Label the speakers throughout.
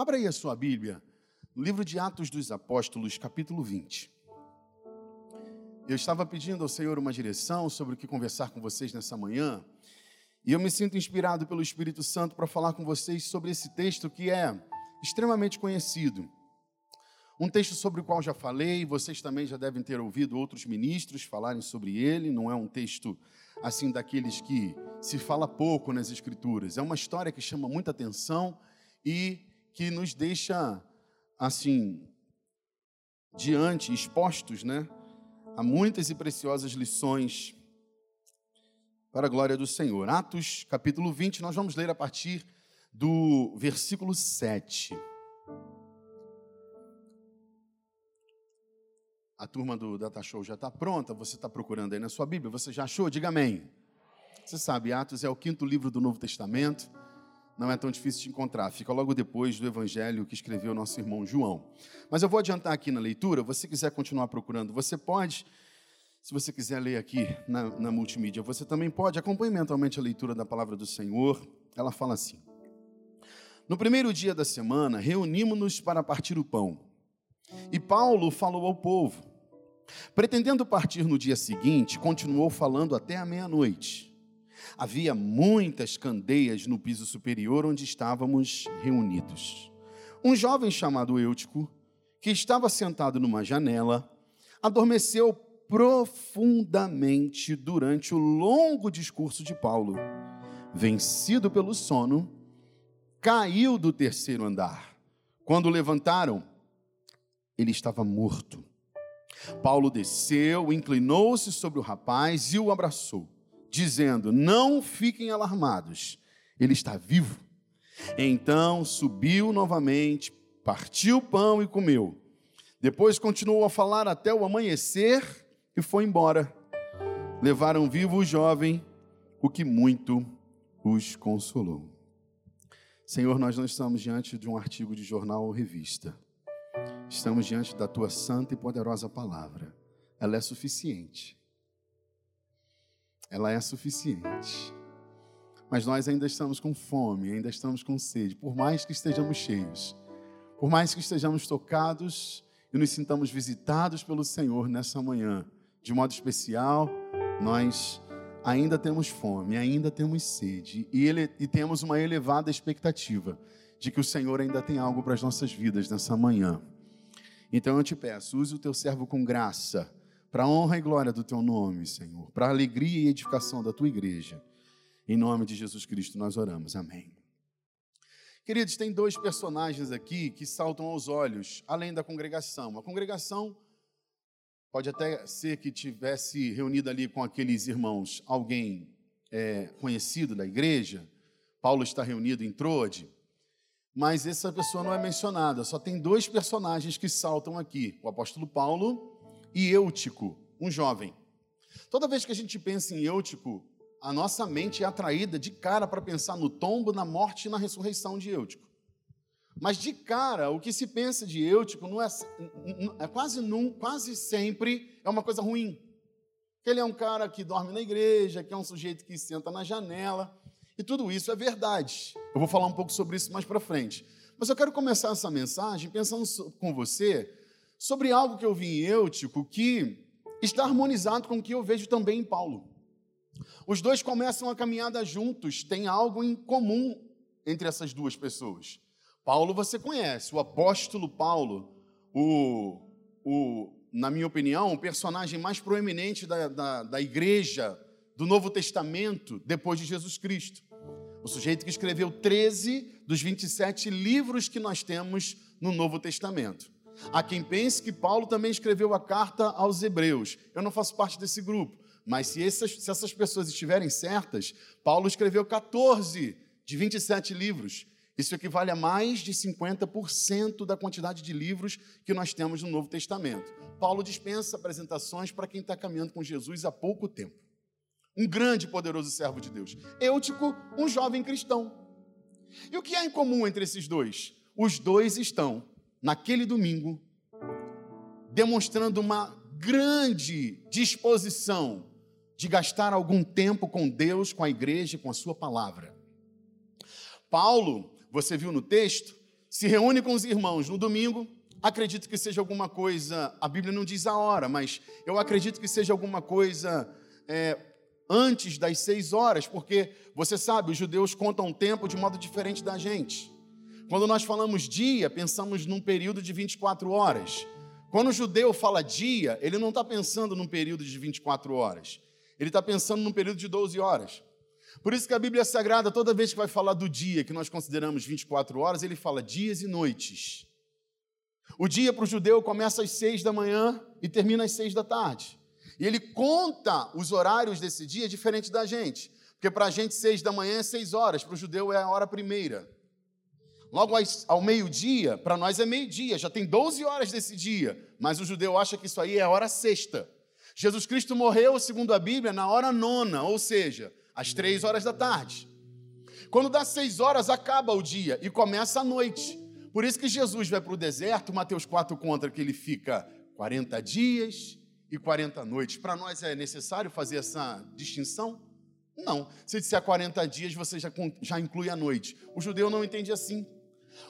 Speaker 1: Abra aí a sua Bíblia, no livro de Atos dos Apóstolos, capítulo 20. Eu estava pedindo ao Senhor uma direção sobre o que conversar com vocês nessa manhã, e eu me sinto inspirado pelo Espírito Santo para falar com vocês sobre esse texto que é extremamente conhecido. Um texto sobre o qual já falei, vocês também já devem ter ouvido outros ministros falarem sobre ele, não é um texto assim daqueles que se fala pouco nas escrituras. É uma história que chama muita atenção e que nos deixa assim diante, expostos, né, a muitas e preciosas lições para a glória do Senhor. Atos, capítulo 20, nós vamos ler a partir do versículo 7. A turma do Data Show já está pronta, você está procurando aí na sua Bíblia, você já achou? Diga amém. Você sabe, Atos é o quinto livro do Novo Testamento, não é tão difícil de encontrar, fica logo depois do Evangelho que escreveu nosso irmão João. Mas eu vou adiantar aqui na leitura, você quiser continuar procurando, você pode, se você quiser ler aqui na, na multimídia, você também pode, acompanhe mentalmente a leitura da palavra do Senhor, ela fala assim. No primeiro dia da semana, reunimos-nos para partir o pão. E Paulo falou ao povo. Pretendendo partir no dia seguinte, continuou falando até a meia-noite. Havia muitas candeias no piso superior onde estávamos reunidos. Um jovem chamado Eutico, que estava sentado numa janela, adormeceu profundamente durante o longo discurso de Paulo. Vencido pelo sono, caiu do terceiro andar. Quando levantaram, ele estava morto. Paulo desceu, inclinou-se sobre o rapaz e o abraçou, dizendo: Não fiquem alarmados, ele está vivo. Então subiu novamente, partiu o pão e comeu. Depois continuou a falar até o amanhecer e foi embora. Levaram vivo o jovem, o que muito os consolou. Senhor, nós não estamos diante de um artigo de jornal ou revista. Estamos diante da tua santa e poderosa palavra. Ela é suficiente. Ela é suficiente. Mas nós ainda estamos com fome, ainda estamos com sede, por mais que estejamos cheios, por mais que estejamos tocados e nos sintamos visitados pelo Senhor nessa manhã, de modo especial, nós ainda temos fome, ainda temos sede e, ele, e temos uma elevada expectativa de que o Senhor ainda tem algo para as nossas vidas nessa manhã. Então eu te peço, use o teu servo com graça, para a honra e glória do teu nome, Senhor, para a alegria e edificação da tua igreja. Em nome de Jesus Cristo nós oramos. Amém. Queridos, tem dois personagens aqui que saltam aos olhos, além da congregação. A congregação pode até ser que tivesse reunido ali com aqueles irmãos alguém é, conhecido da igreja. Paulo está reunido em Trode mas essa pessoa não é mencionada. Só tem dois personagens que saltam aqui: o apóstolo Paulo e Eutico, um jovem. Toda vez que a gente pensa em Eutico, a nossa mente é atraída de cara para pensar no tombo, na morte e na ressurreição de Eutico. Mas de cara, o que se pensa de Eutico não é, é quase, num, quase sempre é uma coisa ruim. Ele é um cara que dorme na igreja, que é um sujeito que senta na janela. E tudo isso é verdade. Eu vou falar um pouco sobre isso mais para frente. Mas eu quero começar essa mensagem pensando com você sobre algo que eu vi em Eutico que está harmonizado com o que eu vejo também em Paulo. Os dois começam a caminhada juntos, tem algo em comum entre essas duas pessoas. Paulo você conhece, o apóstolo Paulo, o, o na minha opinião, o personagem mais proeminente da, da, da igreja do Novo Testamento depois de Jesus Cristo. O sujeito que escreveu 13 dos 27 livros que nós temos no Novo Testamento. Há quem pense que Paulo também escreveu a carta aos Hebreus. Eu não faço parte desse grupo, mas se essas, se essas pessoas estiverem certas, Paulo escreveu 14 de 27 livros. Isso equivale a mais de 50% da quantidade de livros que nós temos no Novo Testamento. Paulo dispensa apresentações para quem está caminhando com Jesus há pouco tempo um grande e poderoso servo de Deus. Eutico, um jovem cristão. E o que há em comum entre esses dois? Os dois estão, naquele domingo, demonstrando uma grande disposição de gastar algum tempo com Deus, com a igreja, com a sua palavra. Paulo, você viu no texto, se reúne com os irmãos no domingo, acredito que seja alguma coisa, a Bíblia não diz a hora, mas eu acredito que seja alguma coisa é, antes das seis horas, porque você sabe, os judeus contam o tempo de modo diferente da gente. Quando nós falamos dia, pensamos num período de 24 horas. Quando o judeu fala dia, ele não está pensando num período de 24 horas. Ele está pensando num período de 12 horas. Por isso que a Bíblia Sagrada, toda vez que vai falar do dia, que nós consideramos 24 horas, ele fala dias e noites. O dia para o judeu começa às seis da manhã e termina às seis da tarde. E ele conta os horários desse dia diferente da gente. Porque para a gente, seis da manhã é seis horas, para o judeu é a hora primeira. Logo ao meio-dia, para nós é meio-dia, já tem 12 horas desse dia, mas o judeu acha que isso aí é a hora sexta. Jesus Cristo morreu, segundo a Bíblia, na hora nona, ou seja, às três horas da tarde. Quando dá seis horas, acaba o dia e começa a noite. Por isso que Jesus vai para o deserto, Mateus 4 conta que ele fica 40 dias e 40 noites. Para nós é necessário fazer essa distinção? Não. Se disser 40 dias, você já, já inclui a noite. O judeu não entende assim.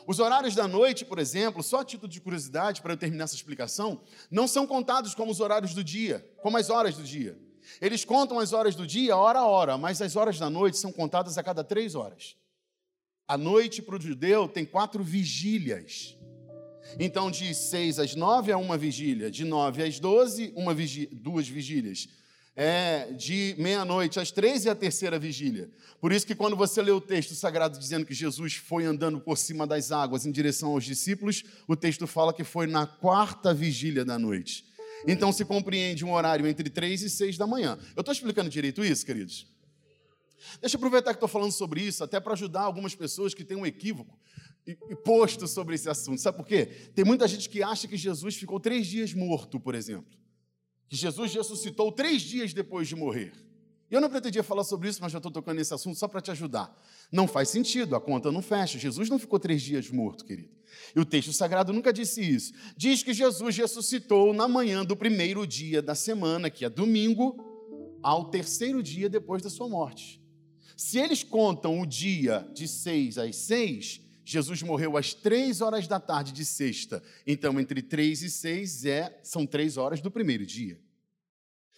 Speaker 1: Os horários da noite, por exemplo, só a título de curiosidade para eu terminar essa explicação, não são contados como os horários do dia, como as horas do dia. Eles contam as horas do dia, hora a hora, mas as horas da noite são contadas a cada três horas. A noite para o judeu tem quatro vigílias. Então, de seis às nove é uma vigília, de nove às doze, uma vigília, duas vigílias é, de meia-noite às três e a terceira vigília. Por isso que quando você lê o texto sagrado dizendo que Jesus foi andando por cima das águas em direção aos discípulos, o texto fala que foi na quarta vigília da noite. Então se compreende um horário entre três e seis da manhã. Eu estou explicando direito isso, queridos? Deixa eu aproveitar que estou falando sobre isso, até para ajudar algumas pessoas que têm um equívoco posto sobre esse assunto. Sabe por quê? Tem muita gente que acha que Jesus ficou três dias morto, por exemplo que Jesus ressuscitou três dias depois de morrer. Eu não pretendia falar sobre isso, mas já estou tocando nesse assunto só para te ajudar. Não faz sentido, a conta não fecha. Jesus não ficou três dias morto, querido. E o texto sagrado nunca disse isso. Diz que Jesus ressuscitou na manhã do primeiro dia da semana, que é domingo, ao terceiro dia depois da sua morte. Se eles contam o dia de seis às seis, Jesus morreu às três horas da tarde de sexta. Então, entre três e seis é, são três horas do primeiro dia.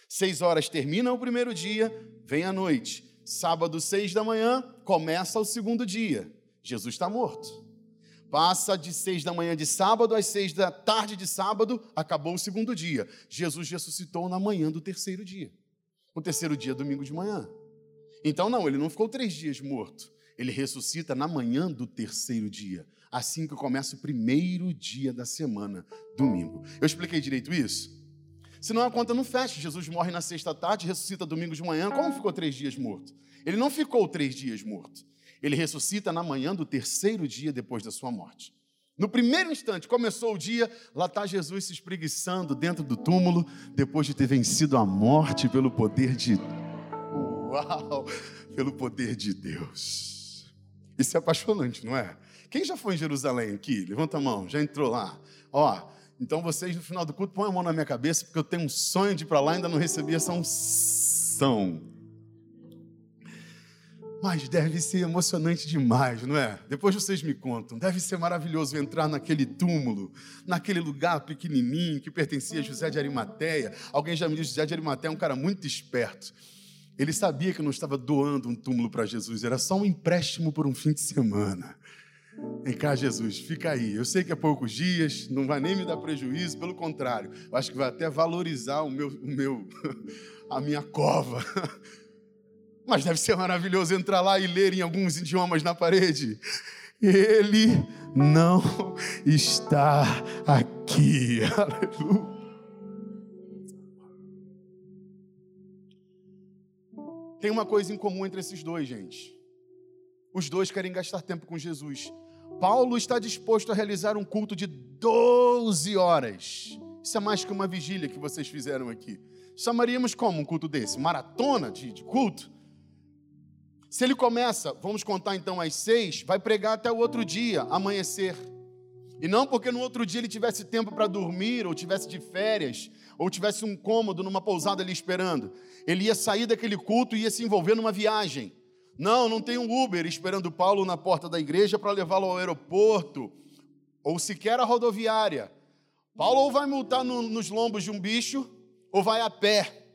Speaker 1: Seis horas termina o primeiro dia, vem a noite. Sábado, seis da manhã, começa o segundo dia. Jesus está morto. Passa de seis da manhã de sábado às seis da tarde de sábado, acabou o segundo dia. Jesus ressuscitou na manhã do terceiro dia. O terceiro dia, domingo de manhã. Então, não, ele não ficou três dias morto. Ele ressuscita na manhã do terceiro dia, assim que começa o primeiro dia da semana, domingo. Eu expliquei direito isso? Senão a conta não fecha. Jesus morre na sexta tarde, ressuscita domingo de manhã. Como ficou três dias morto? Ele não ficou três dias morto. Ele ressuscita na manhã do terceiro dia depois da sua morte. No primeiro instante, começou o dia, lá está Jesus se espreguiçando dentro do túmulo, depois de ter vencido a morte pelo poder de. Uau! Pelo poder de Deus. Isso é apaixonante, não é? Quem já foi em Jerusalém aqui? Levanta a mão, já entrou lá. Ó, então vocês no final do culto põem a mão na minha cabeça, porque eu tenho um sonho de ir para lá e ainda não recebi essa unção. Mas deve ser emocionante demais, não é? Depois vocês me contam. Deve ser maravilhoso entrar naquele túmulo, naquele lugar pequenininho que pertencia a José de Arimateia. Alguém já me disse: José de Arimateia é um cara muito esperto. Ele sabia que não estava doando um túmulo para Jesus, era só um empréstimo por um fim de semana. Vem cá, Jesus, fica aí. Eu sei que é poucos dias, não vai nem me dar prejuízo, pelo contrário, eu acho que vai até valorizar o meu, o meu, a minha cova. Mas deve ser maravilhoso entrar lá e ler em alguns idiomas na parede. Ele não está aqui. Aleluia. Tem uma coisa em comum entre esses dois, gente. Os dois querem gastar tempo com Jesus. Paulo está disposto a realizar um culto de 12 horas. Isso é mais que uma vigília que vocês fizeram aqui. Chamaríamos como um culto desse? Maratona de, de culto? Se ele começa, vamos contar então às seis, vai pregar até o outro dia, amanhecer. E não porque no outro dia ele tivesse tempo para dormir, ou tivesse de férias, ou tivesse um cômodo numa pousada ali esperando. Ele ia sair daquele culto e ia se envolver numa viagem. Não, não tem um Uber esperando Paulo na porta da igreja para levá-lo ao aeroporto, ou sequer a rodoviária. Paulo ou vai multar no, nos lombos de um bicho, ou vai a pé.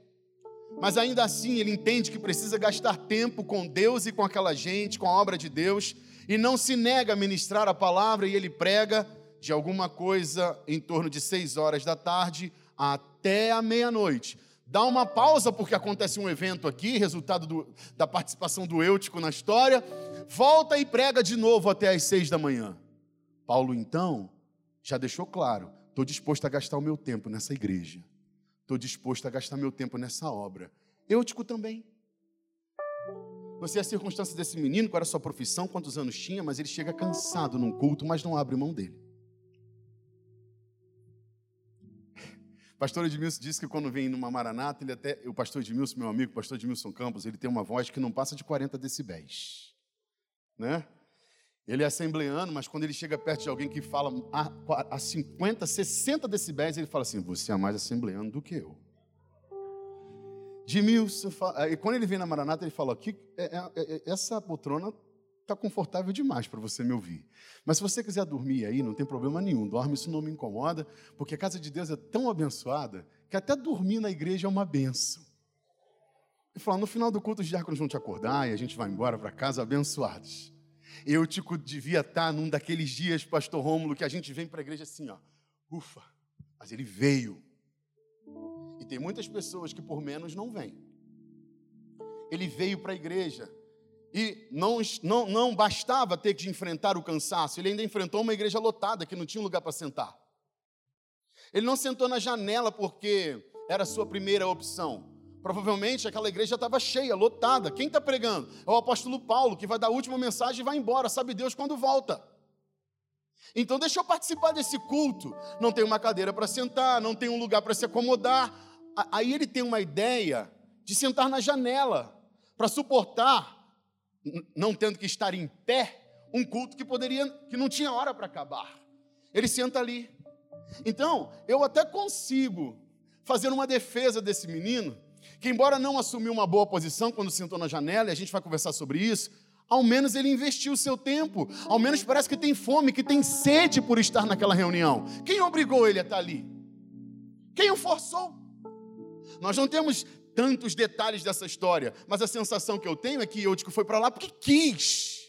Speaker 1: Mas ainda assim ele entende que precisa gastar tempo com Deus e com aquela gente, com a obra de Deus, e não se nega a ministrar a palavra, e ele prega de alguma coisa em torno de seis horas da tarde até a meia-noite. Dá uma pausa porque acontece um evento aqui, resultado do, da participação do Eutico na história. Volta e prega de novo até as seis da manhã. Paulo então já deixou claro: estou disposto a gastar o meu tempo nessa igreja. Estou disposto a gastar meu tempo nessa obra. Eutico também. Não sei a circunstância desse menino, qual era a sua profissão, quantos anos tinha, mas ele chega cansado num culto, mas não abre mão dele. Pastor Edmilson disse que quando vem numa maranata, ele até, o pastor Edmilson, meu amigo, o pastor Edmilson Campos, ele tem uma voz que não passa de 40 decibéis, né? Ele é assembleano, mas quando ele chega perto de alguém que fala a, a 50, 60 decibéis, ele fala assim: Você é mais assembleano do que eu. Edmilson, e quando ele vem na Maranata, ele fala: aqui, é, é, é, Essa poltrona está confortável demais para você me ouvir. Mas se você quiser dormir aí, não tem problema nenhum, dorme, isso não me incomoda, porque a casa de Deus é tão abençoada que até dormir na igreja é uma benção. Ele falou: no final do culto, os diáconos vão te acordar e a gente vai embora para casa abençoados. Eu tipo, devia estar num daqueles dias, pastor Rômulo, que a gente vem para a igreja assim, ó, ufa, mas ele veio. E tem muitas pessoas que por menos não vêm. Ele veio para a igreja e não, não, não bastava ter que enfrentar o cansaço, ele ainda enfrentou uma igreja lotada que não tinha lugar para sentar. Ele não sentou na janela porque era a sua primeira opção. Provavelmente aquela igreja estava cheia, lotada. Quem está pregando? É o apóstolo Paulo, que vai dar a última mensagem e vai embora. Sabe Deus quando volta. Então, deixa eu participar desse culto. Não tem uma cadeira para sentar, não tem um lugar para se acomodar. Aí ele tem uma ideia de sentar na janela para suportar não tendo que estar em pé, um culto que poderia, que não tinha hora para acabar. Ele senta ali. Então, eu até consigo fazer uma defesa desse menino, que embora não assumiu uma boa posição quando sentou na janela, e a gente vai conversar sobre isso, ao menos ele investiu o seu tempo, ao menos parece que tem fome, que tem sede por estar naquela reunião. Quem obrigou ele a estar ali? Quem o forçou? Nós não temos tantos detalhes dessa história, mas a sensação que eu tenho é que Eutico foi para lá porque quis.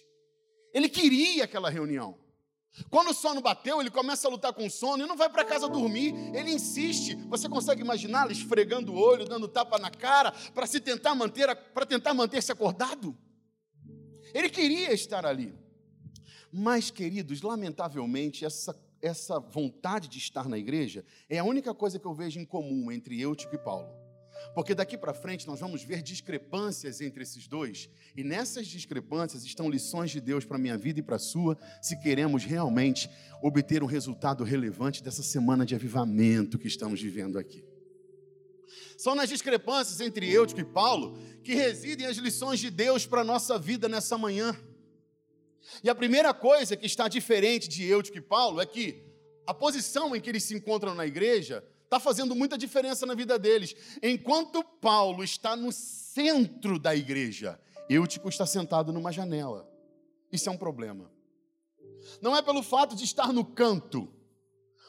Speaker 1: Ele queria aquela reunião. Quando o sono bateu, ele começa a lutar com o sono e não vai para casa dormir. Ele insiste. Você consegue imaginá-lo esfregando o olho, dando tapa na cara para se tentar manter, para tentar manter-se acordado? Ele queria estar ali. Mas, queridos, lamentavelmente, essa, essa vontade de estar na igreja é a única coisa que eu vejo em comum entre Eutico e Paulo. Porque daqui para frente nós vamos ver discrepâncias entre esses dois, e nessas discrepâncias estão lições de Deus para minha vida e para a sua, se queremos realmente obter um resultado relevante dessa semana de avivamento que estamos vivendo aqui. São nas discrepâncias entre Eutico e Paulo que residem as lições de Deus para a nossa vida nessa manhã. E a primeira coisa que está diferente de Eutico e Paulo é que a posição em que eles se encontram na igreja está fazendo muita diferença na vida deles. Enquanto Paulo está no centro da igreja, Eutico está sentado numa janela. Isso é um problema. Não é pelo fato de estar no canto,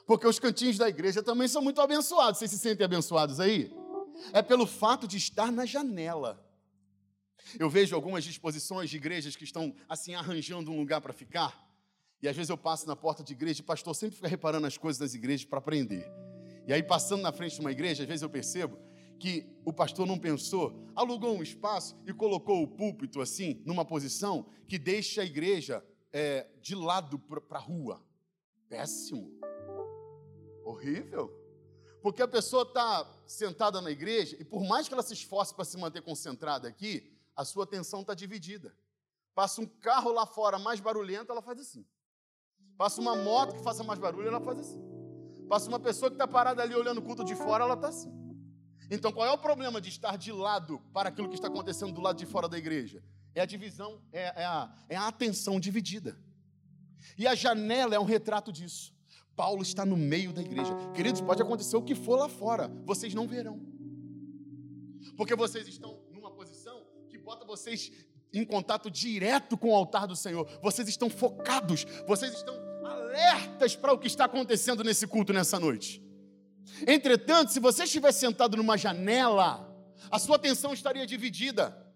Speaker 1: porque os cantinhos da igreja também são muito abençoados. Vocês se sentem abençoados aí? É pelo fato de estar na janela. Eu vejo algumas disposições de igrejas que estão assim arranjando um lugar para ficar. E às vezes eu passo na porta de igreja e o pastor sempre fica reparando as coisas das igrejas para aprender. E aí, passando na frente de uma igreja, às vezes eu percebo que o pastor não pensou, alugou um espaço e colocou o púlpito assim, numa posição que deixa a igreja é, de lado para a rua. Péssimo. Horrível. Porque a pessoa está sentada na igreja e, por mais que ela se esforce para se manter concentrada aqui, a sua atenção está dividida. Passa um carro lá fora mais barulhento, ela faz assim. Passa uma moto que faça mais barulho, ela faz assim. Passa uma pessoa que está parada ali olhando o culto de fora, ela está assim. Então, qual é o problema de estar de lado para aquilo que está acontecendo do lado de fora da igreja? É a divisão, é, é, a, é a atenção dividida. E a janela é um retrato disso. Paulo está no meio da igreja. Queridos, pode acontecer o que for lá fora, vocês não verão. Porque vocês estão numa posição que bota vocês em contato direto com o altar do Senhor. Vocês estão focados, vocês estão alertas para o que está acontecendo nesse culto nessa noite. Entretanto, se você estiver sentado numa janela, a sua atenção estaria dividida.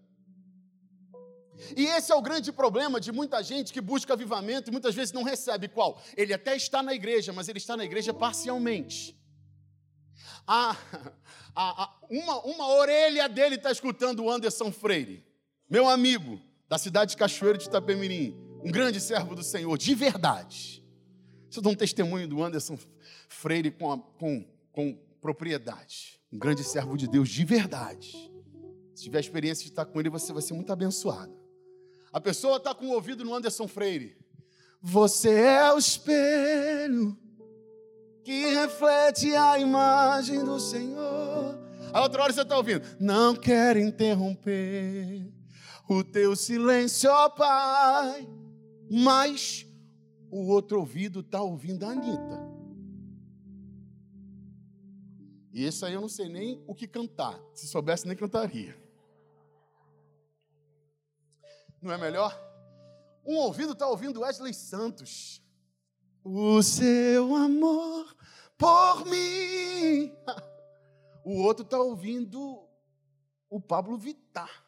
Speaker 1: E esse é o grande problema de muita gente que busca avivamento e muitas vezes não recebe qual? Ele até está na igreja, mas ele está na igreja parcialmente. Ah, a, a, uma, uma orelha dele está escutando o Anderson Freire, meu amigo da cidade de Cachoeiro de Itapemirim, um grande servo do Senhor, de verdade. Você dá um testemunho do Anderson Freire com, a, com, com propriedade. Um grande servo de Deus, de verdade. Se tiver a experiência de estar com ele, você vai ser muito abençoado. A pessoa está com o ouvido no Anderson Freire. Você é o espelho que reflete a imagem do Senhor. A outra hora você está ouvindo. Não quero interromper o teu silêncio, ó Pai. Mas o outro ouvido está ouvindo a Anitta. E esse aí eu não sei nem o que cantar. Se soubesse, nem cantaria. Não é melhor? Um ouvido está ouvindo Wesley Santos. O seu amor por mim. O outro está ouvindo o Pablo Vittar.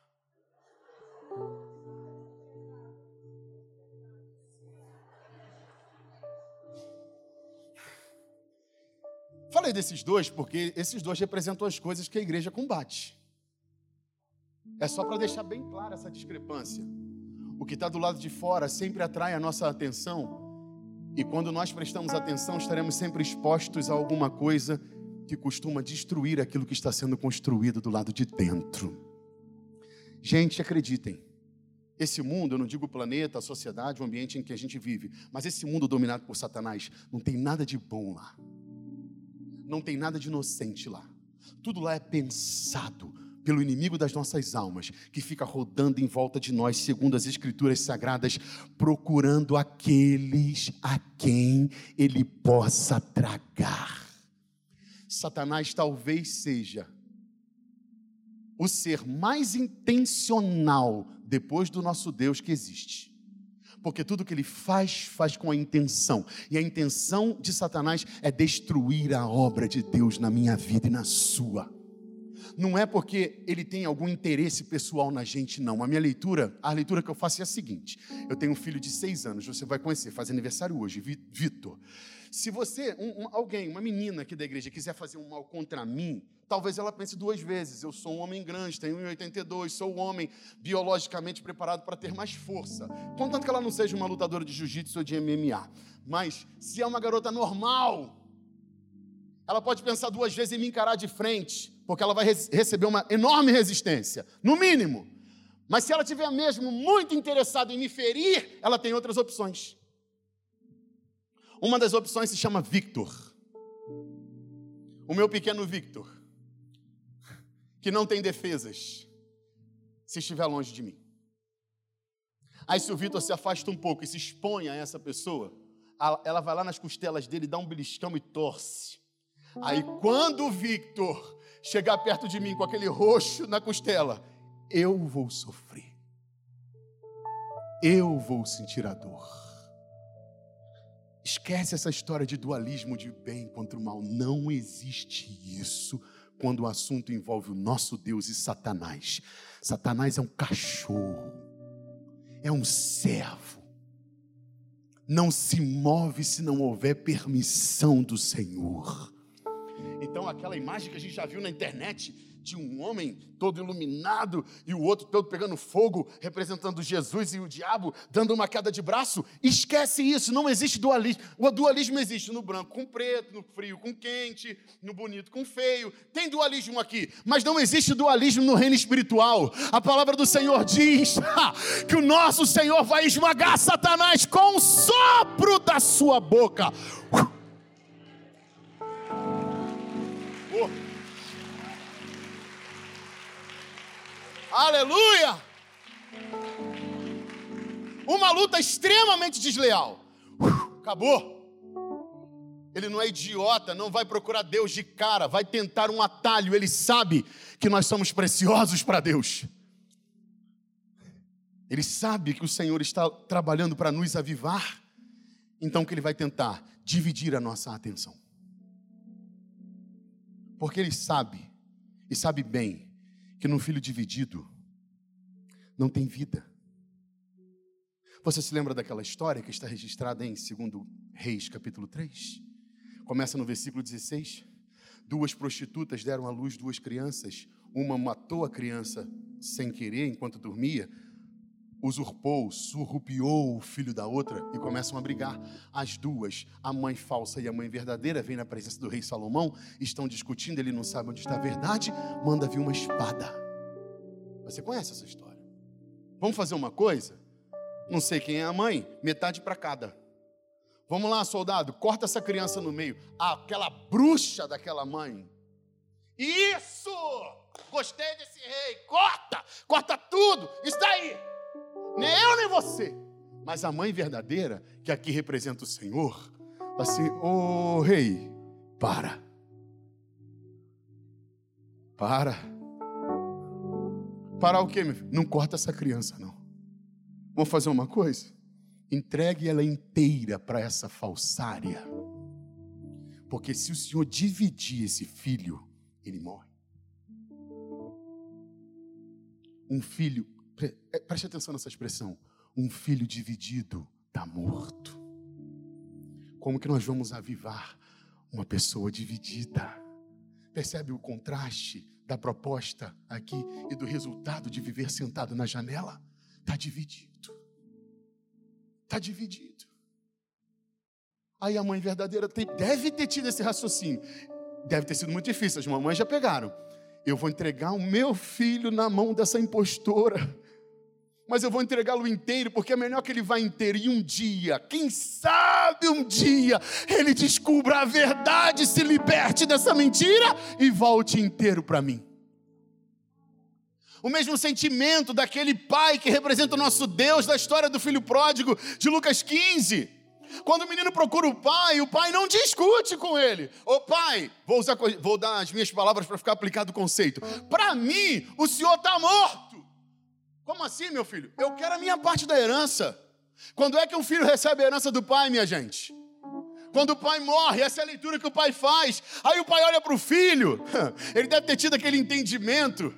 Speaker 1: Falei desses dois porque esses dois representam as coisas que a igreja combate. É só para deixar bem clara essa discrepância. O que está do lado de fora sempre atrai a nossa atenção, e quando nós prestamos atenção, estaremos sempre expostos a alguma coisa que costuma destruir aquilo que está sendo construído do lado de dentro. Gente, acreditem, esse mundo, eu não digo o planeta, a sociedade, o ambiente em que a gente vive, mas esse mundo dominado por Satanás, não tem nada de bom lá. Não tem nada de inocente lá. Tudo lá é pensado pelo inimigo das nossas almas, que fica rodando em volta de nós, segundo as Escrituras Sagradas, procurando aqueles a quem ele possa tragar. Satanás talvez seja o ser mais intencional depois do nosso Deus que existe. Porque tudo que ele faz, faz com a intenção. E a intenção de Satanás é destruir a obra de Deus na minha vida e na sua não é porque ele tem algum interesse pessoal na gente, não. A minha leitura, a leitura que eu faço é a seguinte: eu tenho um filho de seis anos, você vai conhecer, faz aniversário hoje, Vitor. Se você, um, um, alguém, uma menina aqui da igreja, quiser fazer um mal contra mim, talvez ela pense duas vezes. Eu sou um homem grande, tenho 1,82, sou um homem biologicamente preparado para ter mais força. Contanto que ela não seja uma lutadora de jiu-jitsu ou de MMA. Mas se é uma garota normal, ela pode pensar duas vezes em me encarar de frente, porque ela vai receber uma enorme resistência, no mínimo. Mas se ela tiver mesmo muito interessada em me ferir, ela tem outras opções. Uma das opções se chama Victor. O meu pequeno Victor, que não tem defesas, se estiver longe de mim. Aí, se o Victor se afasta um pouco e se expõe a essa pessoa, ela vai lá nas costelas dele, dá um beliscão e torce. Aí quando o Victor chegar perto de mim com aquele roxo na costela, eu vou sofrer. Eu vou sentir a dor. Esquece essa história de dualismo de bem contra o mal. Não existe isso quando o assunto envolve o nosso Deus e Satanás. Satanás é um cachorro, é um servo. Não se move se não houver permissão do Senhor. Então, aquela imagem que a gente já viu na internet de um homem todo iluminado e o outro todo pegando fogo, representando Jesus e o diabo, dando uma queda de braço, esquece isso, não existe dualismo. O dualismo existe no branco com preto, no frio com quente, no bonito com feio. Tem dualismo aqui, mas não existe dualismo no reino espiritual. A palavra do Senhor diz que o nosso Senhor vai esmagar Satanás com o sopro da sua boca. Aleluia! Uma luta extremamente desleal. acabou. Ele não é idiota, não vai procurar Deus de cara, vai tentar um atalho. Ele sabe que nós somos preciosos para Deus. Ele sabe que o Senhor está trabalhando para nos avivar. então que ele vai tentar dividir a nossa atenção. Porque ele sabe, e sabe bem, que num filho dividido não tem vida. Você se lembra daquela história que está registrada em 2 Reis, capítulo 3? Começa no versículo 16. Duas prostitutas deram à luz duas crianças. Uma matou a criança sem querer enquanto dormia, usurpou, surrupiou o filho da outra e começam a brigar. As duas, a mãe falsa e a mãe verdadeira, vêm na presença do rei Salomão, estão discutindo, ele não sabe onde está a verdade, manda vir uma espada. Você conhece essa história? Vamos fazer uma coisa? Não sei quem é a mãe, metade para cada. Vamos lá, soldado, corta essa criança no meio. aquela bruxa daquela mãe. Isso! Gostei desse rei. Corta! Corta tudo! Está aí! Nem eu nem você. Mas a mãe verdadeira, que aqui representa o Senhor, assim: Ô oh, rei, para. Para. Para o quê, meu filho? Não corta essa criança, não. Vamos fazer uma coisa? Entregue ela inteira para essa falsária. Porque se o Senhor dividir esse filho, ele morre. Um filho, é, preste atenção nessa expressão. Um filho dividido está morto. Como que nós vamos avivar uma pessoa dividida? Percebe o contraste da proposta aqui e do resultado de viver sentado na janela? Está dividido. Está dividido. Aí a mãe verdadeira tem, deve ter tido esse raciocínio. Deve ter sido muito difícil, as mamães já pegaram. Eu vou entregar o meu filho na mão dessa impostora. Mas eu vou entregá-lo inteiro, porque é melhor que ele vá inteiro. E um dia, quem sabe um dia, ele descubra a verdade, se liberte dessa mentira e volte inteiro para mim o mesmo sentimento daquele pai que representa o nosso Deus da história do filho pródigo de Lucas 15. Quando o menino procura o pai, o pai não discute com ele. Ô pai, vou, usar, vou dar as minhas palavras para ficar aplicado o conceito. Para mim, o senhor está morto. Como assim, meu filho? Eu quero a minha parte da herança. Quando é que um filho recebe a herança do pai, minha gente? Quando o pai morre, essa é a leitura que o pai faz. Aí o pai olha para o filho, ele deve ter tido aquele entendimento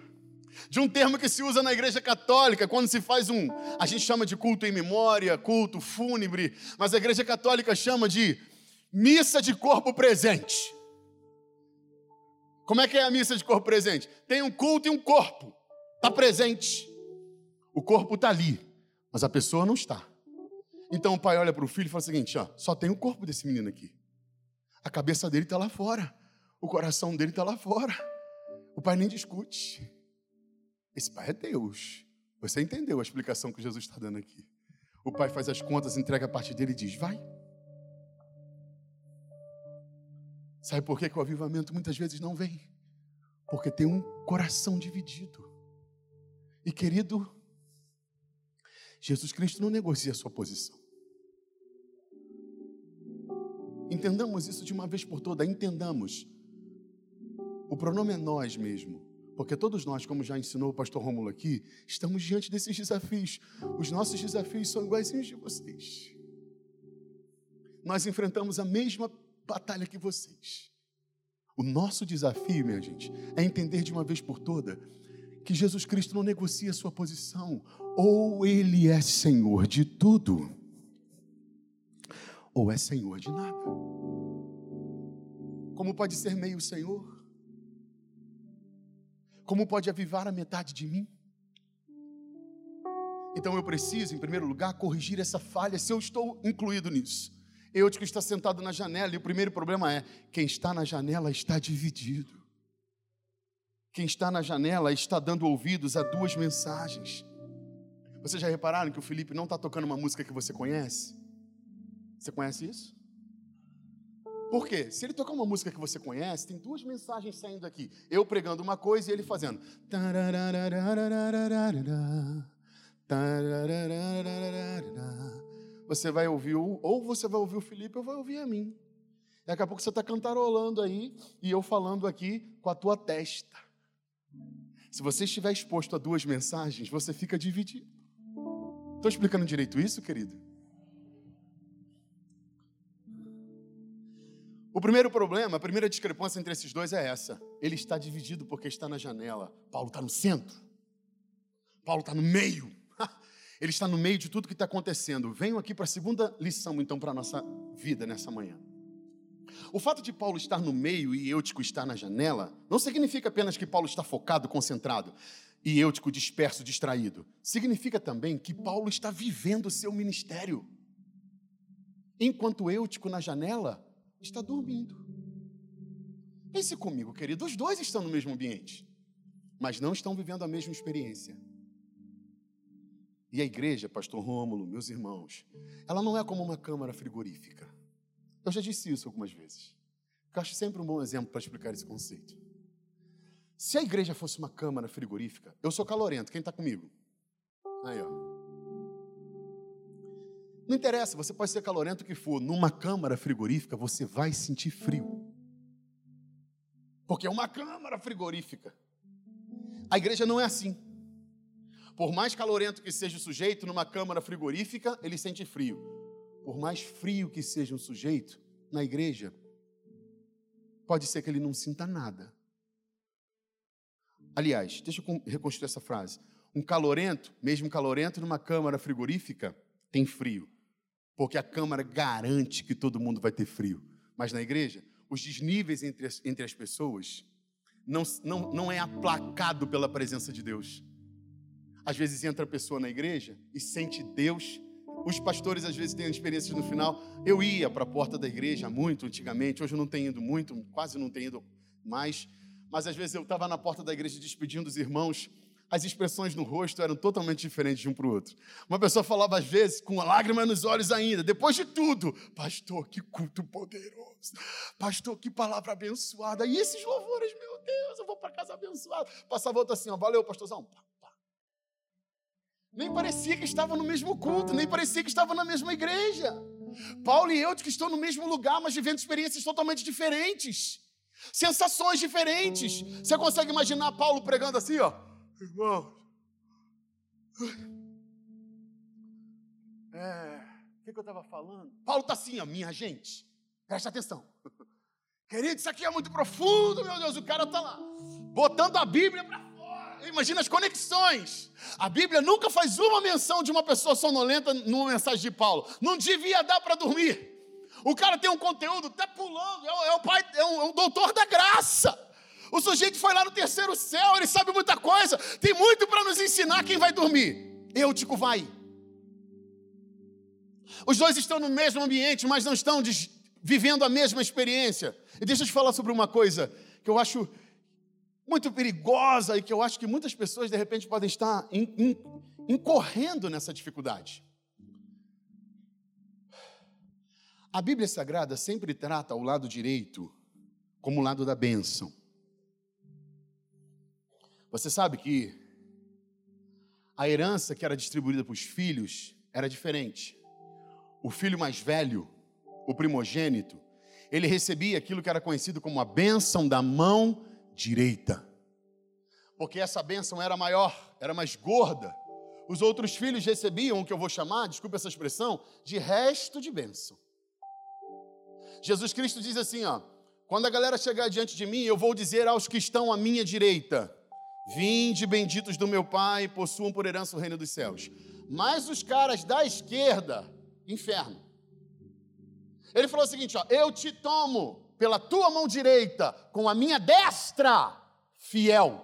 Speaker 1: de um termo que se usa na igreja católica, quando se faz um, a gente chama de culto em memória, culto fúnebre, mas a igreja católica chama de missa de corpo presente. Como é que é a missa de corpo presente? Tem um culto e um corpo, está presente. O corpo está ali, mas a pessoa não está. Então o pai olha para o filho e fala o seguinte: ó, só tem o corpo desse menino aqui. A cabeça dele está lá fora, o coração dele está lá fora. O pai nem discute. Esse pai é Deus. Você entendeu a explicação que Jesus está dando aqui? O pai faz as contas, entrega a parte dele e diz: Vai. Sabe por que, que o avivamento muitas vezes não vem? Porque tem um coração dividido. E querido, Jesus Cristo não negocia a sua posição. Entendamos isso de uma vez por todas, entendamos. O pronome é nós mesmo. Porque todos nós, como já ensinou o pastor Rômulo aqui, estamos diante desses desafios. Os nossos desafios são iguaizinhos de vocês. Nós enfrentamos a mesma batalha que vocês. O nosso desafio, minha gente, é entender de uma vez por toda que Jesus Cristo não negocia a sua posição. Ou ele é Senhor de tudo, ou é Senhor de nada. Como pode ser meio Senhor? Como pode avivar a metade de mim? Então eu preciso, em primeiro lugar, corrigir essa falha, se eu estou incluído nisso. Eu que está sentado na janela, e o primeiro problema é: quem está na janela está dividido. Quem está na janela está dando ouvidos a duas mensagens. Vocês já repararam que o Felipe não está tocando uma música que você conhece? Você conhece isso? Por quê? Se ele tocar uma música que você conhece, tem duas mensagens saindo aqui. Eu pregando uma coisa e ele fazendo. Você vai ouvir, ou você vai ouvir o Felipe ou vai ouvir a mim. Daqui a pouco você está cantarolando aí e eu falando aqui com a tua testa. Se você estiver exposto a duas mensagens, você fica dividido. Estou explicando direito isso, querido? O primeiro problema, a primeira discrepância entre esses dois é essa. Ele está dividido porque está na janela. Paulo está no centro. Paulo está no meio. Ele está no meio de tudo que está acontecendo. Venho aqui para a segunda lição, então, para a nossa vida nessa manhã. O fato de Paulo estar no meio e Eutico estar na janela não significa apenas que Paulo está focado, concentrado e Eutico disperso, distraído. Significa também que Paulo está vivendo o seu ministério. Enquanto Eutico na janela está dormindo. Pense comigo, querido, os dois estão no mesmo ambiente, mas não estão vivendo a mesma experiência. E a igreja, pastor Rômulo, meus irmãos, ela não é como uma câmara frigorífica. Eu já disse isso algumas vezes. Eu acho sempre um bom exemplo para explicar esse conceito. Se a igreja fosse uma câmara frigorífica, eu sou calorento, quem está comigo? Aí, ó. Não interessa, você pode ser calorento que for, numa câmara frigorífica você vai sentir frio. Porque é uma câmara frigorífica. A igreja não é assim. Por mais calorento que seja o sujeito, numa câmara frigorífica, ele sente frio por mais frio que seja um sujeito, na igreja, pode ser que ele não sinta nada. Aliás, deixa eu reconstruir essa frase. Um calorento, mesmo calorento, numa câmara frigorífica, tem frio. Porque a câmara garante que todo mundo vai ter frio. Mas na igreja, os desníveis entre as, entre as pessoas não, não, não é aplacado pela presença de Deus. Às vezes entra a pessoa na igreja e sente Deus os pastores às vezes têm experiências no final. Eu ia para a porta da igreja muito antigamente, hoje eu não tenho ido muito, quase não tenho ido mais. Mas às vezes eu estava na porta da igreja despedindo os irmãos, as expressões no rosto eram totalmente diferentes de um para o outro. Uma pessoa falava às vezes com lágrima nos olhos ainda, depois de tudo, pastor, que culto poderoso, pastor, que palavra abençoada. E esses louvores, meu Deus, eu vou para casa abençoado. Passava outra assim, ó, valeu, pastorzão. Nem parecia que estava no mesmo culto, nem parecia que estava na mesma igreja. Paulo e eu que estão no mesmo lugar, mas vivendo experiências totalmente diferentes. Sensações diferentes. Você consegue imaginar Paulo pregando assim, ó? Irmão. É, o que, que eu estava falando? Paulo está assim, ó, minha gente. Presta atenção. Querido, isso aqui é muito profundo, meu Deus. O cara está lá, botando a Bíblia para Imagina as conexões. A Bíblia nunca faz uma menção de uma pessoa sonolenta numa mensagem de Paulo. Não devia dar para dormir. O cara tem um conteúdo, está pulando, é, é, o pai, é um, é doutor da graça. O sujeito foi lá no terceiro céu, ele sabe muita coisa. Tem muito para nos ensinar quem vai dormir. Eutico vai. Os dois estão no mesmo ambiente, mas não estão vivendo a mesma experiência. E deixa eu te falar sobre uma coisa que eu acho muito perigosa e que eu acho que muitas pessoas de repente podem estar incorrendo nessa dificuldade. A Bíblia Sagrada sempre trata o lado direito como o lado da bênção. Você sabe que a herança que era distribuída para os filhos era diferente. O filho mais velho, o primogênito, ele recebia aquilo que era conhecido como a bênção da mão direita. Porque essa bênção era maior, era mais gorda. Os outros filhos recebiam o que eu vou chamar, desculpe essa expressão, de resto de bênção. Jesus Cristo diz assim, ó: quando a galera chegar diante de mim, eu vou dizer aos que estão à minha direita: Vinde, benditos do meu Pai, possuam por herança o reino dos céus. Mas os caras da esquerda, inferno. Ele falou o seguinte: ó, eu te tomo pela tua mão direita, com a minha destra fiel.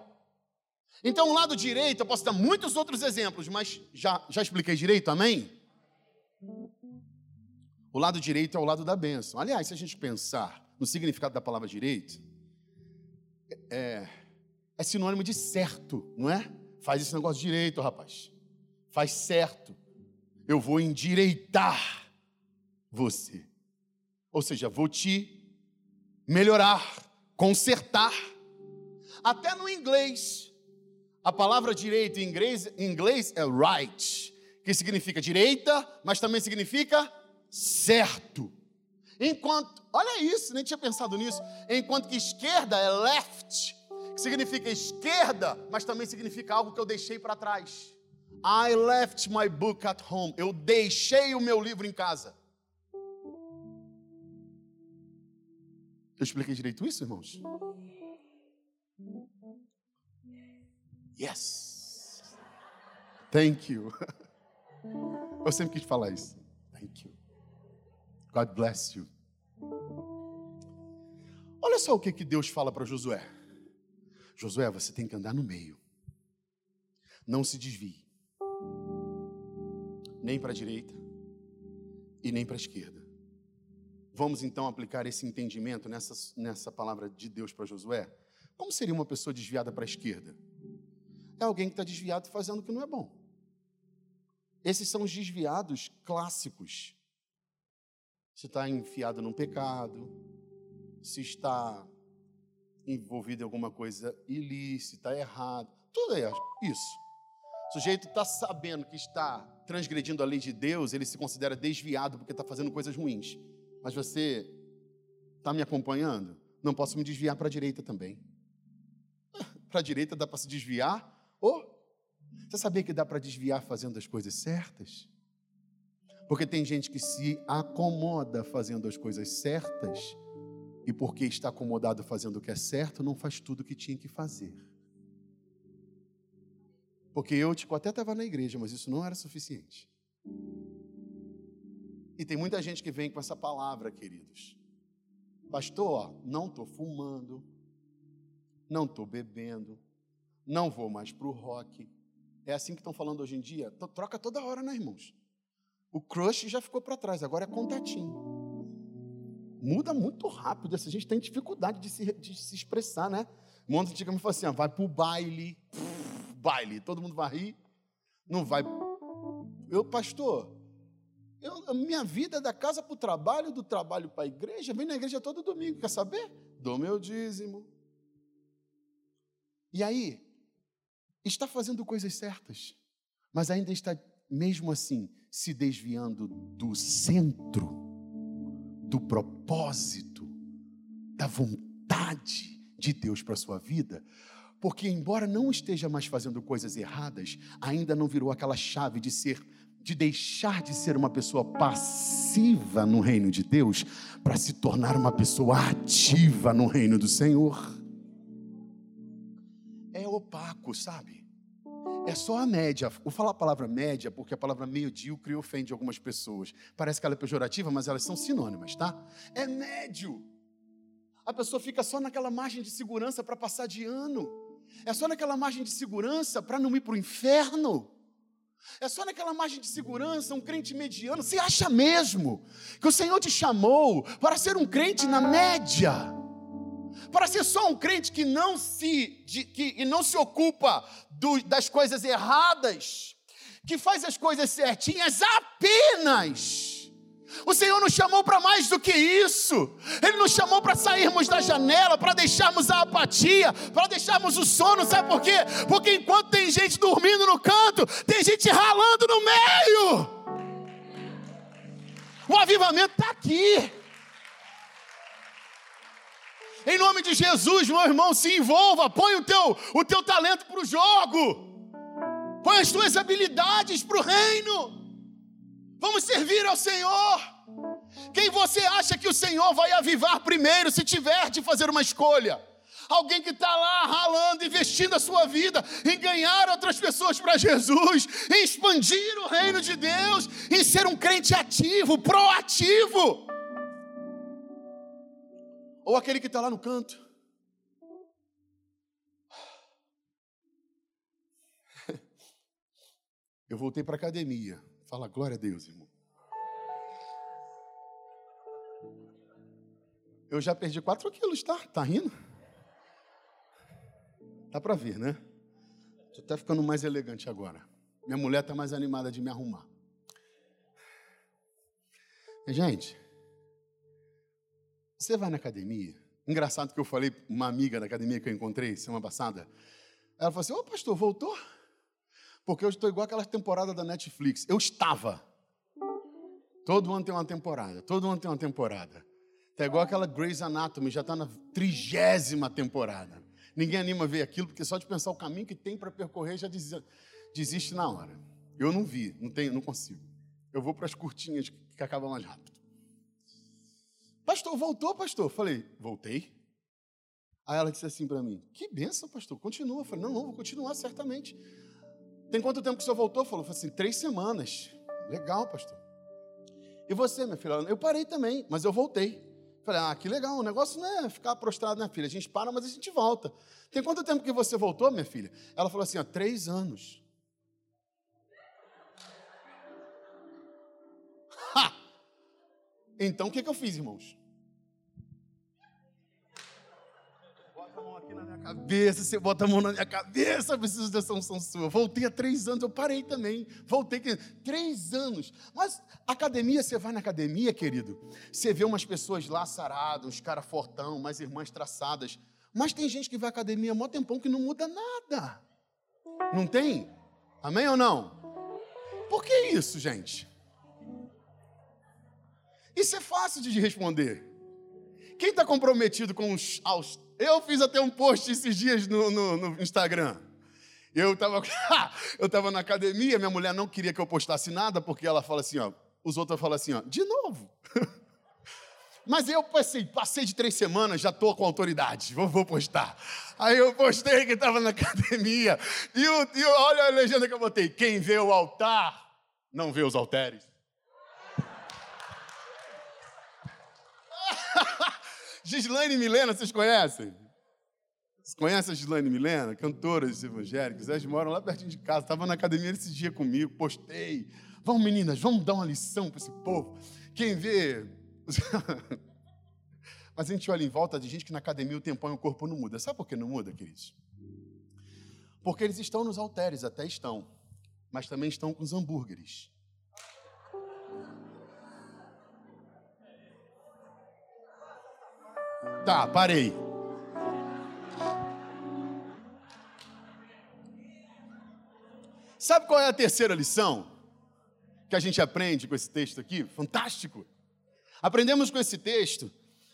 Speaker 1: Então, o lado direito, eu posso dar muitos outros exemplos, mas já, já expliquei direito, amém? O lado direito é o lado da bênção. Aliás, se a gente pensar no significado da palavra direito, é, é sinônimo de certo, não é? Faz esse negócio direito, rapaz. Faz certo. Eu vou endireitar você. Ou seja, vou te melhorar, consertar. Até no inglês, a palavra direito em inglês, em inglês é right, que significa direita, mas também significa certo. Enquanto, olha isso, nem tinha pensado nisso. Enquanto que esquerda é left, que significa esquerda, mas também significa algo que eu deixei para trás. I left my book at home. Eu deixei o meu livro em casa. Eu expliquei direito isso, irmãos? Yes. Thank you. Eu sempre quis falar isso. Thank you. God bless you. Olha só o que, que Deus fala para Josué. Josué, você tem que andar no meio. Não se desvie. Nem para a direita e nem para a esquerda. Vamos então aplicar esse entendimento nessa, nessa palavra de Deus para Josué? Como seria uma pessoa desviada para a esquerda? É alguém que está desviado fazendo o que não é bom. Esses são os desviados clássicos. Se está enfiado num pecado, se está envolvido em alguma coisa ilícita, errado, tudo é isso. O sujeito está sabendo que está transgredindo a lei de Deus, ele se considera desviado porque está fazendo coisas ruins. Mas você está me acompanhando? Não posso me desviar para a direita também. para a direita dá para se desviar? Ou oh, você sabia que dá para desviar fazendo as coisas certas? Porque tem gente que se acomoda fazendo as coisas certas e porque está acomodado fazendo o que é certo, não faz tudo o que tinha que fazer. Porque eu tipo, até estava na igreja, mas isso não era suficiente. E tem muita gente que vem com essa palavra, queridos. Pastor, ó, não estou fumando, não estou bebendo, não vou mais para o rock. É assim que estão falando hoje em dia? Troca toda hora, né, irmãos? O crush já ficou para trás, agora é contatinho. Muda muito rápido, essa gente tem dificuldade de se, de se expressar, né? O mundo antigamente fala assim: ó, vai para o baile, pff, baile, todo mundo vai rir, não vai. Eu, pastor, eu, minha vida é da casa para o trabalho, do trabalho para a igreja, vem na igreja todo domingo, quer saber? Dou meu dízimo. E aí, está fazendo coisas certas, mas ainda está, mesmo assim, se desviando do centro, do propósito, da vontade de Deus para a sua vida, porque, embora não esteja mais fazendo coisas erradas, ainda não virou aquela chave de ser de deixar de ser uma pessoa passiva no reino de Deus para se tornar uma pessoa ativa no reino do Senhor. É opaco, sabe? É só a média. Vou falar a palavra média porque a palavra medíocre ofende algumas pessoas. Parece que ela é pejorativa, mas elas são sinônimas, tá? É médio. A pessoa fica só naquela margem de segurança para passar de ano. É só naquela margem de segurança para não ir para o inferno. É só naquela margem de segurança, um crente mediano. Você acha mesmo que o Senhor te chamou para ser um crente na média? Para ser só um crente que não se, de, que, não se ocupa do, das coisas erradas, que faz as coisas certinhas apenas o Senhor nos chamou para mais do que isso. Ele nos chamou para sairmos da janela, para deixarmos a apatia, para deixarmos o sono. Sabe por quê? Porque enquanto de Jesus, meu irmão, se envolva, põe o teu, o teu talento para o jogo, põe as tuas habilidades para o reino. Vamos servir ao Senhor. Quem você acha que o Senhor vai avivar primeiro se tiver de fazer uma escolha? Alguém que está lá ralando, investindo a sua vida em ganhar outras pessoas para Jesus, em expandir o reino de Deus, em ser um crente ativo, proativo. Ou aquele que está lá no canto. Eu voltei para a academia. Fala glória a Deus, irmão. Eu já perdi 4 quilos, tá? Tá rindo? Dá para ver, né? Estou até ficando mais elegante agora. Minha mulher está mais animada de me arrumar. Gente, você vai na academia. Engraçado que eu falei, uma amiga da academia que eu encontrei semana passada. Ela falou assim: Ô pastor, voltou? Porque eu estou igual aquela temporada da Netflix. Eu estava. Todo ano tem uma temporada. Todo ano tem uma temporada. Está igual aquela Grey's Anatomy, já está na trigésima temporada. Ninguém anima a ver aquilo, porque só de pensar o caminho que tem para percorrer já desiste na hora. Eu não vi, não tenho, não consigo. Eu vou para as curtinhas que acabam mais rápido. Pastor, voltou, pastor? Falei, voltei. Aí ela disse assim para mim: Que benção, pastor, continua. Eu falei: Não, não, vou continuar certamente. Tem quanto tempo que o senhor voltou? Falou assim: Três semanas. Legal, pastor. E você, minha filha? Eu parei também, mas eu voltei. Falei, ah, que legal, o negócio não é ficar prostrado, minha filha. A gente para, mas a gente volta. Tem quanto tempo que você voltou, minha filha? Ela falou assim, ó, três anos. Então o que, que eu fiz, irmãos? Bota a mão aqui na minha cabeça, você bota a mão na minha cabeça, preciso dessa unção sua. Voltei há três anos, eu parei também. Voltei, três anos. Mas academia, você vai na academia, querido, você vê umas pessoas lá saradas, uns caras fortão, umas irmãs traçadas. Mas tem gente que vai à academia há mó tempão que não muda nada. Não tem? Amém ou não? Por que isso, gente? Isso é fácil de responder. Quem está comprometido com os. Aos, eu fiz até um post esses dias no, no, no Instagram. Eu estava eu tava na academia, minha mulher não queria que eu postasse nada, porque ela fala assim, ó. Os outros falam assim, ó, de novo. Mas eu passei, passei de três semanas, já estou com autoridade, vou, vou, postar. Aí eu postei que estava na academia, e, o, e olha a legenda que eu botei: quem vê o altar, não vê os halteres. Gislaine Milena, vocês conhecem? Vocês conhecem a Gislaine Milena? Cantoras evangélicas, elas moram lá pertinho de casa, estavam na academia esse dia comigo, postei. Vamos, meninas, vamos dar uma lição para esse povo. Quem vê Mas a gente olha em volta de gente que na academia o tempão e o corpo não muda. Sabe por que não muda, queridos? Porque eles estão nos halteres, até estão, mas também estão com os hambúrgueres. Tá, parei. Sabe qual é a terceira lição que a gente aprende com esse texto aqui? Fantástico! Aprendemos com esse texto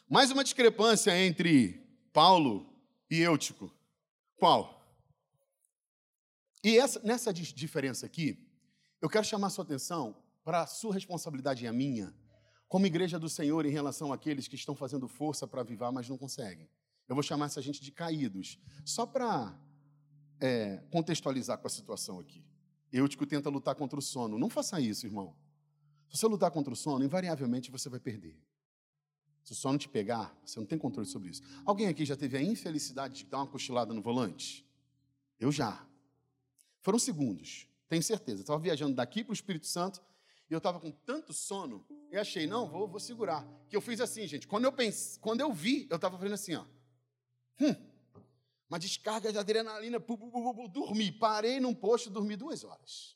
Speaker 1: mais uma discrepância entre Paulo e Eutico. Qual? E essa, nessa diferença aqui, eu quero chamar sua atenção para a sua responsabilidade e a minha, como igreja do Senhor, em relação àqueles que estão fazendo força para avivar, mas não conseguem. Eu vou chamar essa gente de caídos, só para é, contextualizar com a situação aqui. Eutico tenta lutar contra o sono. Não faça isso, irmão. Se você lutar contra o sono, invariavelmente você vai perder. Se o sono te pegar, você não tem controle sobre isso. Alguém aqui já teve a infelicidade de dar uma cochilada no volante? Eu já. Foram segundos, tenho certeza. Estava viajando daqui para o Espírito Santo e eu estava com tanto sono e achei, não, vou, vou segurar. Que eu fiz assim, gente. Quando eu pensei, quando eu vi, eu estava fazendo assim, ó. Hum, uma descarga de adrenalina, pu, pu, pu, dormi. Parei num posto, dormi duas horas.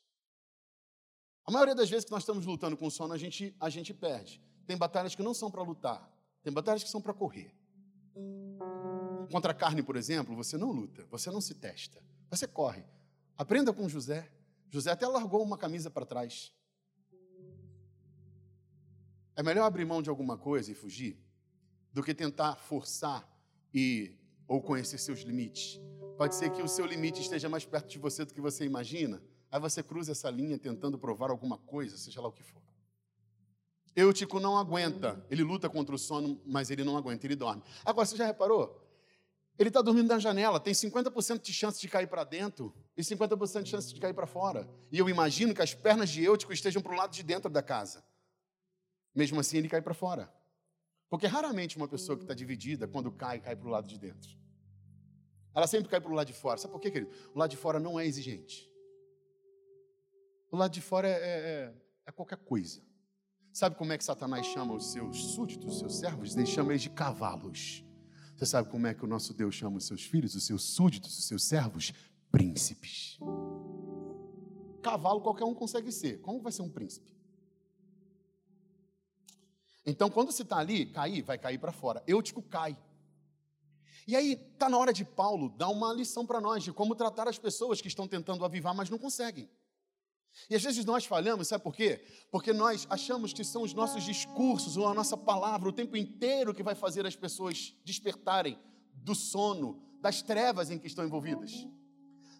Speaker 1: A maioria das vezes que nós estamos lutando com sono, a gente, a gente perde. Tem batalhas que não são para lutar, tem batalhas que são para correr. Contra a carne, por exemplo, você não luta, você não se testa, você corre. Aprenda com José. José até largou uma camisa para trás. É melhor abrir mão de alguma coisa e fugir do que tentar forçar e ou conhecer seus limites. Pode ser que o seu limite esteja mais perto de você do que você imagina. Aí você cruza essa linha tentando provar alguma coisa, seja lá o que for. Eutico não aguenta. Ele luta contra o sono, mas ele não aguenta, ele dorme. Agora, você já reparou? Ele está dormindo na janela, tem 50% de chance de cair para dentro e 50% de chance de cair para fora. E eu imagino que as pernas de Eutico estejam para o lado de dentro da casa. Mesmo assim, ele cai para fora. Porque raramente uma pessoa que está dividida, quando cai, cai para o lado de dentro. Ela sempre cai para o lado de fora. Sabe por quê, querido? O lado de fora não é exigente. O lado de fora é, é, é, é qualquer coisa. Sabe como é que Satanás chama os seus súditos, os seus servos? Ele chama eles de cavalos. Você sabe como é que o nosso Deus chama os seus filhos, os seus súditos, os seus servos? Príncipes. Cavalo qualquer um consegue ser. Como vai ser um príncipe? Então, quando você está ali, cair, vai cair para fora. Eutico cai. E aí, está na hora de Paulo dar uma lição para nós de como tratar as pessoas que estão tentando avivar, mas não conseguem. E às vezes nós falhamos, sabe por quê? Porque nós achamos que são os nossos discursos ou a nossa palavra o tempo inteiro que vai fazer as pessoas despertarem do sono, das trevas em que estão envolvidas.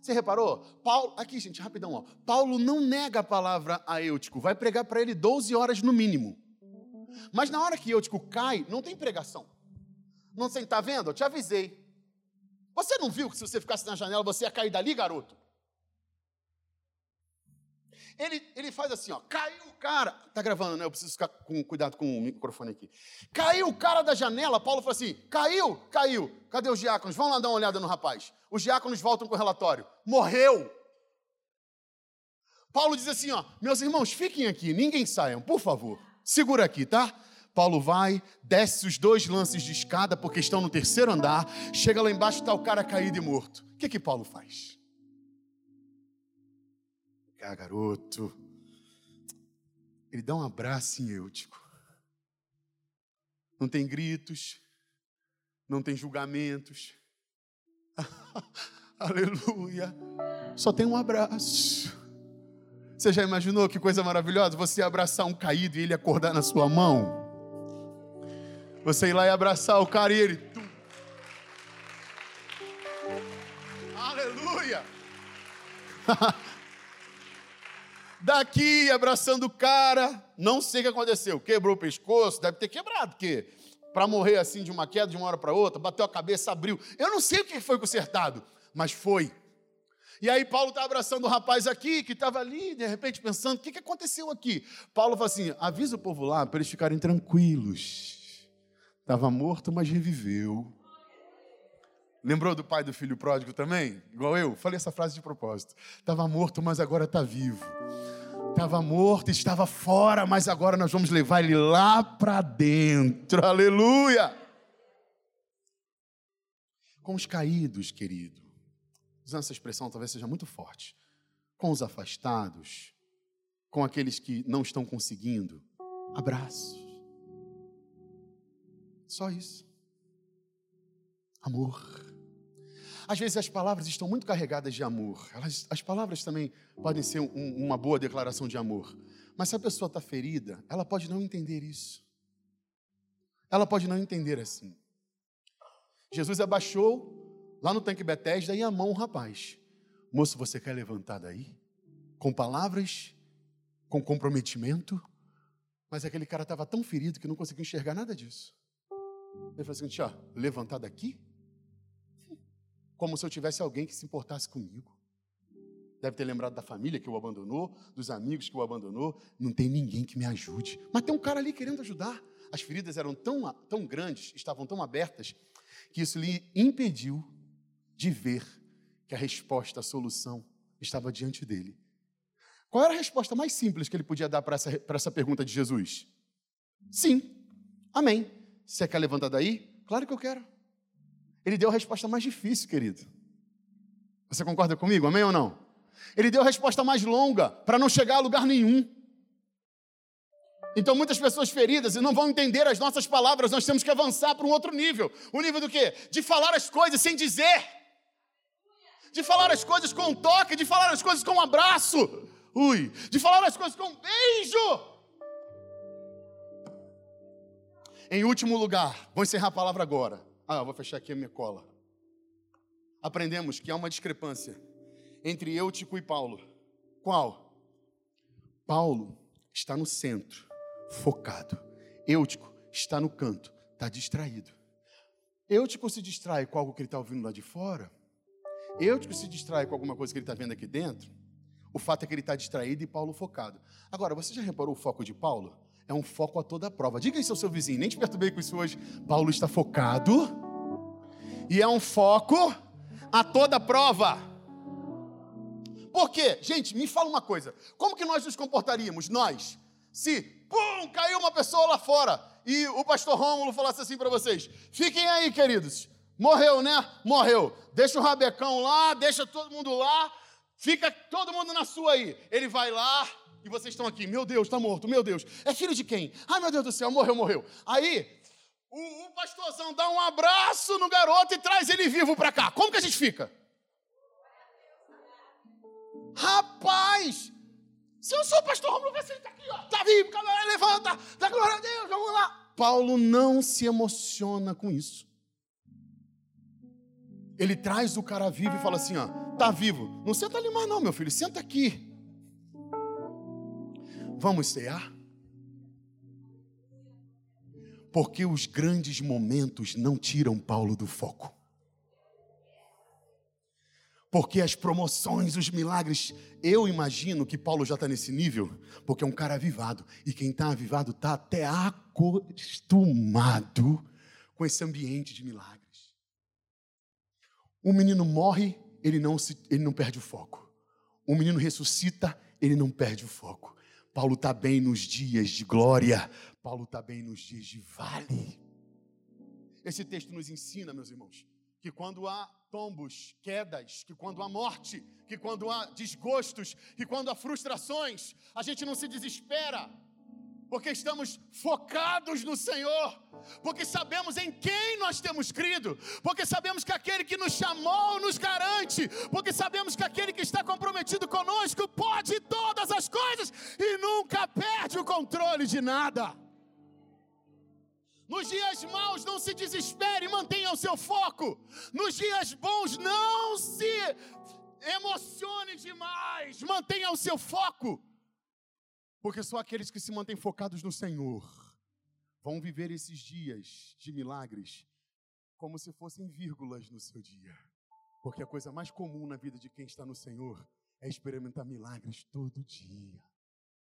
Speaker 1: Você reparou? Paulo, aqui, gente, rapidão, ó. Paulo não nega a palavra a Eutico, vai pregar para ele 12 horas no mínimo. Mas na hora que Eutico cai, não tem pregação. Não sei, tá vendo? Eu te avisei. Você não viu que se você ficasse na janela, você ia cair dali, garoto? Ele, ele faz assim, ó, caiu o cara. Tá gravando, né? Eu preciso ficar com cuidado com o microfone aqui. Caiu o cara da janela. Paulo falou assim: caiu, caiu. Cadê os diáconos? Vão lá dar uma olhada no rapaz. Os diáconos voltam com o relatório. Morreu. Paulo diz assim: ó, meus irmãos, fiquem aqui, ninguém saiam, por favor. Segura aqui, tá? Paulo vai, desce os dois lances de escada, porque estão no terceiro andar, chega lá embaixo está o cara caído e morto. O que que Paulo faz? Ah, garoto. Ele dá um abraço em Eutico. Não tem gritos, não tem julgamentos. Aleluia. Só tem um abraço. Você já imaginou que coisa maravilhosa? Você abraçar um caído e ele acordar na sua mão? Você ir lá e abraçar o cara e ele. Aleluia! Daqui, abraçando o cara, não sei o que aconteceu. Quebrou o pescoço, deve ter quebrado, porque para morrer assim de uma queda de uma hora para outra, bateu a cabeça, abriu. Eu não sei o que foi consertado, mas foi. E aí Paulo está abraçando o rapaz aqui, que estava ali, de repente pensando, o que, que aconteceu aqui? Paulo fala assim, avisa o povo lá para eles ficarem tranquilos. Estava morto, mas reviveu. Lembrou do pai do filho pródigo também? Igual eu? Falei essa frase de propósito. Estava morto, mas agora está vivo. Estava morto, estava fora, mas agora nós vamos levar ele lá para dentro. Aleluia! Com os caídos, querido usando essa expressão talvez seja muito forte, com os afastados, com aqueles que não estão conseguindo, abraços. Só isso. Amor. Às vezes as palavras estão muito carregadas de amor. Elas, as palavras também podem ser um, uma boa declaração de amor. Mas se a pessoa está ferida, ela pode não entender isso. Ela pode não entender assim. Jesus abaixou lá no tanque Betesda e a mão o rapaz. Moço, você quer levantar daí? Com palavras, com comprometimento, mas aquele cara estava tão ferido que não conseguia enxergar nada disso. Ele falou assim: ó, levantar daqui? Como se eu tivesse alguém que se importasse comigo. Deve ter lembrado da família que o abandonou, dos amigos que o abandonou. Não tem ninguém que me ajude. Mas tem um cara ali querendo ajudar. As feridas eram tão, tão grandes, estavam tão abertas, que isso lhe impediu de ver que a resposta, a solução estava diante dele. Qual era a resposta mais simples que ele podia dar para essa, essa pergunta de Jesus? Sim, amém. Você quer levantar daí? Claro que eu quero. Ele deu a resposta mais difícil, querido. Você concorda comigo? Amém ou não? Ele deu a resposta mais longa para não chegar a lugar nenhum. Então, muitas pessoas feridas não vão entender as nossas palavras, nós temos que avançar para um outro nível. O nível do quê? De falar as coisas sem dizer de falar as coisas com um toque, de falar as coisas com um abraço, ui, de falar as coisas com um beijo. Em último lugar, vou encerrar a palavra agora. Ah, vou fechar aqui a minha cola. Aprendemos que há uma discrepância entre Eutico e Paulo. Qual? Paulo está no centro, focado. Eutico está no canto, está distraído. Eutico se distrai com algo que ele está ouvindo lá de fora Eutico se distrai com alguma coisa que ele está vendo aqui dentro. O fato é que ele está distraído e Paulo focado. Agora, você já reparou o foco de Paulo? É um foco a toda prova. Diga isso ao seu vizinho, nem te perturbei com isso hoje. Paulo está focado e é um foco a toda prova. Por quê? Gente, me fala uma coisa. Como que nós nos comportaríamos, nós, se, pum, caiu uma pessoa lá fora e o pastor Rômulo falasse assim para vocês: fiquem aí, queridos, Morreu, né? Morreu. Deixa o rabecão lá, deixa todo mundo lá, fica todo mundo na sua aí. Ele vai lá e vocês estão aqui. Meu Deus, está morto, meu Deus. É filho de quem? Ai, meu Deus do céu, morreu, morreu. Aí, o, o pastorzão dá um abraço no garoto e traz ele vivo para cá. Como que a gente fica? Rapaz, se eu sou pastor Romulo, você está aqui, ó. Tá vivo, levanta, dá glória a Deus, vamos lá. Paulo não se emociona com isso. Ele traz o cara vivo e fala assim: ó, tá vivo. Não senta ali mais, não, meu filho, senta aqui. Vamos cear? Porque os grandes momentos não tiram Paulo do foco. Porque as promoções, os milagres, eu imagino que Paulo já está nesse nível, porque é um cara avivado. E quem está avivado está até acostumado com esse ambiente de milagres. Um menino morre, ele não, se, ele não perde o foco. Um menino ressuscita, ele não perde o foco. Paulo está bem nos dias de glória, Paulo está bem nos dias de vale. Esse texto nos ensina, meus irmãos, que quando há tombos, quedas, que quando há morte, que quando há desgostos, que quando há frustrações, a gente não se desespera, porque estamos focados no Senhor, porque sabemos em quem nós temos crido, porque sabemos que aquele que nos chamou nos garante, porque sabemos que aquele que está comprometido conosco pode todas as coisas e nunca perde o controle de nada. Nos dias maus, não se desespere, mantenha o seu foco. Nos dias bons, não se emocione demais, mantenha o seu foco. Porque só aqueles que se mantêm focados no Senhor vão viver esses dias de milagres como se fossem vírgulas no seu dia. Porque a coisa mais comum na vida de quem está no Senhor é experimentar milagres todo dia.